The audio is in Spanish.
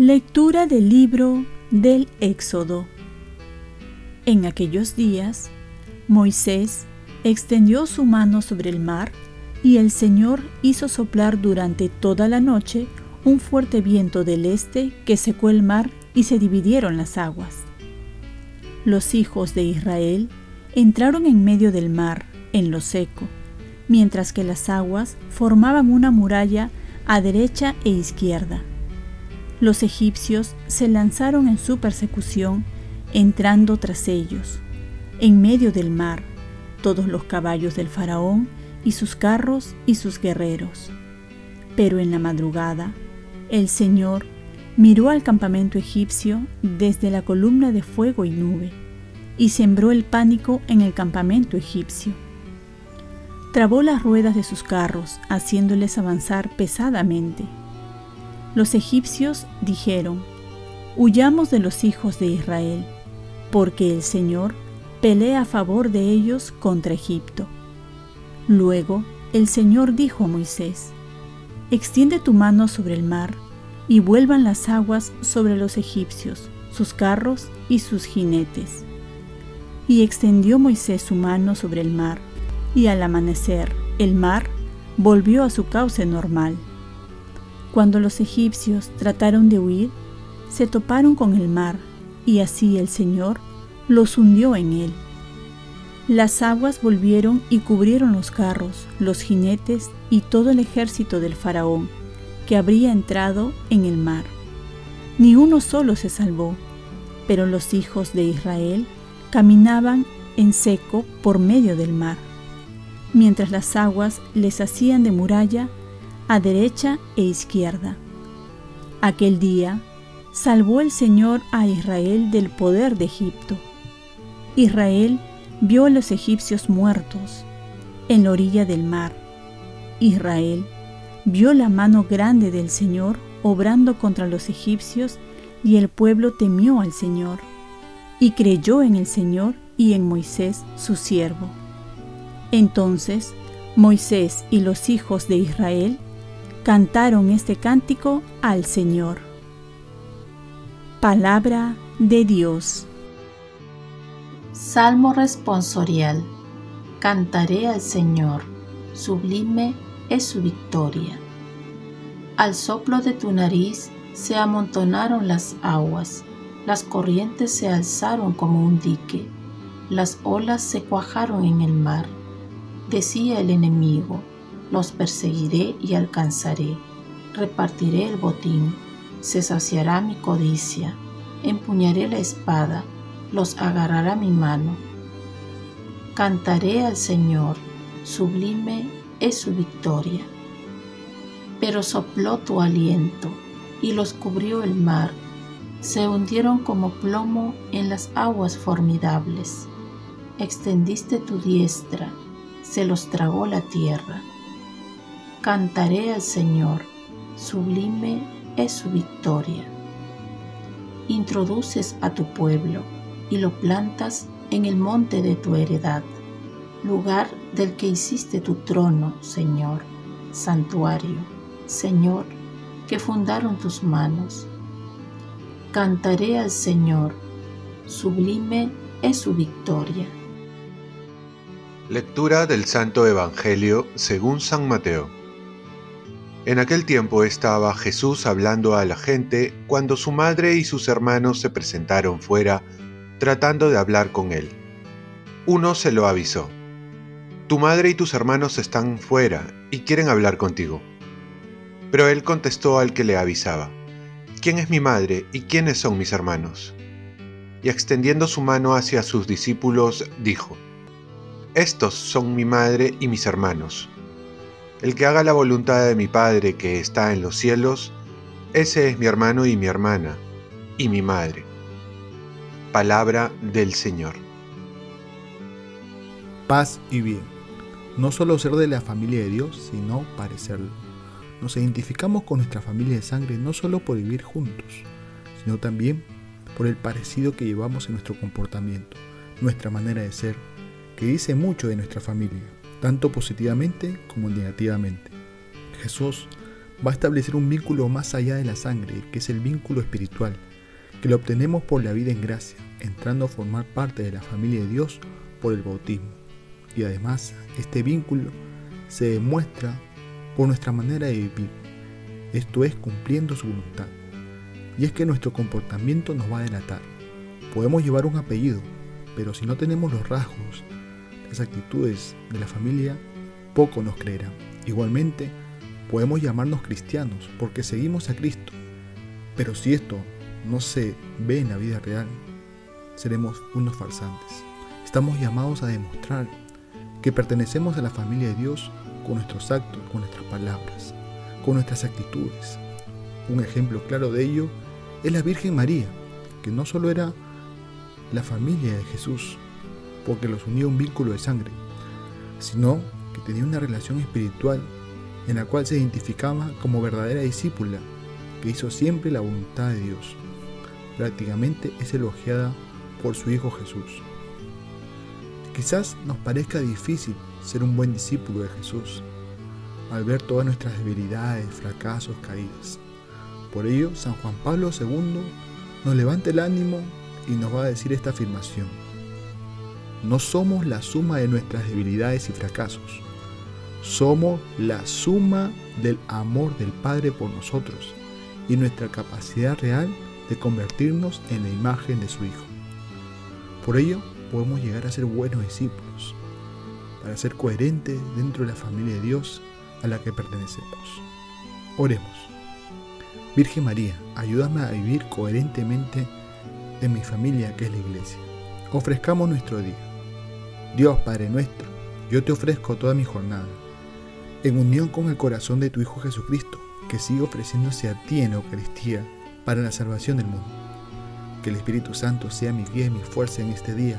Lectura del libro del Éxodo. En aquellos días, Moisés extendió su mano sobre el mar y el Señor hizo soplar durante toda la noche un fuerte viento del este que secó el mar y se dividieron las aguas. Los hijos de Israel entraron en medio del mar, en lo seco, mientras que las aguas formaban una muralla a derecha e izquierda. Los egipcios se lanzaron en su persecución, entrando tras ellos. En medio del mar, todos los caballos del faraón y sus carros y sus guerreros. Pero en la madrugada, el Señor miró al campamento egipcio desde la columna de fuego y nube, y sembró el pánico en el campamento egipcio. Trabó las ruedas de sus carros, haciéndoles avanzar pesadamente los egipcios dijeron, Huyamos de los hijos de Israel, porque el Señor pelea a favor de ellos contra Egipto. Luego el Señor dijo a Moisés, Extiende tu mano sobre el mar, y vuelvan las aguas sobre los egipcios, sus carros y sus jinetes. Y extendió Moisés su mano sobre el mar, y al amanecer el mar volvió a su cauce normal. Cuando los egipcios trataron de huir, se toparon con el mar, y así el Señor los hundió en él. Las aguas volvieron y cubrieron los carros, los jinetes y todo el ejército del faraón, que habría entrado en el mar. Ni uno solo se salvó, pero los hijos de Israel caminaban en seco por medio del mar, mientras las aguas les hacían de muralla a derecha e izquierda. Aquel día salvó el Señor a Israel del poder de Egipto. Israel vio a los egipcios muertos en la orilla del mar. Israel vio la mano grande del Señor obrando contra los egipcios y el pueblo temió al Señor y creyó en el Señor y en Moisés su siervo. Entonces Moisés y los hijos de Israel cantaron este cántico al Señor. Palabra de Dios. Salmo responsorial. Cantaré al Señor, sublime es su victoria. Al soplo de tu nariz se amontonaron las aguas, las corrientes se alzaron como un dique, las olas se cuajaron en el mar. Decía el enemigo, los perseguiré y alcanzaré, repartiré el botín, se saciará mi codicia, empuñaré la espada, los agarrará mi mano. Cantaré al Señor, sublime es su victoria. Pero sopló tu aliento y los cubrió el mar, se hundieron como plomo en las aguas formidables. Extendiste tu diestra, se los tragó la tierra. Cantaré al Señor, sublime es su victoria. Introduces a tu pueblo y lo plantas en el monte de tu heredad, lugar del que hiciste tu trono, Señor, santuario, Señor, que fundaron tus manos. Cantaré al Señor, sublime es su victoria. Lectura del Santo Evangelio según San Mateo. En aquel tiempo estaba Jesús hablando a la gente cuando su madre y sus hermanos se presentaron fuera tratando de hablar con él. Uno se lo avisó. Tu madre y tus hermanos están fuera y quieren hablar contigo. Pero él contestó al que le avisaba, ¿quién es mi madre y quiénes son mis hermanos? Y extendiendo su mano hacia sus discípulos, dijo, Estos son mi madre y mis hermanos el que haga la voluntad de mi Padre que está en los cielos, ese es mi hermano y mi hermana, y mi madre. Palabra del Señor. Paz y bien. No solo ser de la familia de Dios, sino parecerlo. Nos identificamos con nuestra familia de sangre no solo por vivir juntos, sino también por el parecido que llevamos en nuestro comportamiento, nuestra manera de ser, que dice mucho de nuestra familia, tanto positivamente como negativamente. Jesús va a establecer un vínculo más allá de la sangre, que es el vínculo espiritual, que lo obtenemos por la vida en gracia, entrando a formar parte de la familia de Dios por el bautismo. Y además, este vínculo se demuestra por nuestra manera de vivir, esto es cumpliendo su voluntad. Y es que nuestro comportamiento nos va a delatar. Podemos llevar un apellido, pero si no tenemos los rasgos, las actitudes de la familia, poco nos creerán. Igualmente, podemos llamarnos cristianos porque seguimos a Cristo, pero si esto no se ve en la vida real, seremos unos farsantes. Estamos llamados a demostrar que pertenecemos a la familia de Dios con nuestros actos, con nuestras palabras, con nuestras actitudes. Un ejemplo claro de ello es la Virgen María, que no solo era la familia de Jesús, porque los unía un vínculo de sangre, sino que tenía una relación espiritual en la cual se identificaba como verdadera discípula, que hizo siempre la voluntad de Dios. Prácticamente es elogiada por su Hijo Jesús. Quizás nos parezca difícil ser un buen discípulo de Jesús, al ver todas nuestras debilidades, fracasos, caídas. Por ello, San Juan Pablo II nos levanta el ánimo y nos va a decir esta afirmación. No somos la suma de nuestras debilidades y fracasos. Somos la suma del amor del Padre por nosotros y nuestra capacidad real de convertirnos en la imagen de su Hijo. Por ello, podemos llegar a ser buenos discípulos, para ser coherentes dentro de la familia de Dios a la que pertenecemos. Oremos. Virgen María, ayúdame a vivir coherentemente en mi familia que es la iglesia. Ofrezcamos nuestro día. Dios Padre nuestro, yo te ofrezco toda mi jornada, en unión con el corazón de tu Hijo Jesucristo, que sigue ofreciéndose a ti en Eucaristía para la salvación del mundo. Que el Espíritu Santo sea mi guía y mi fuerza en este día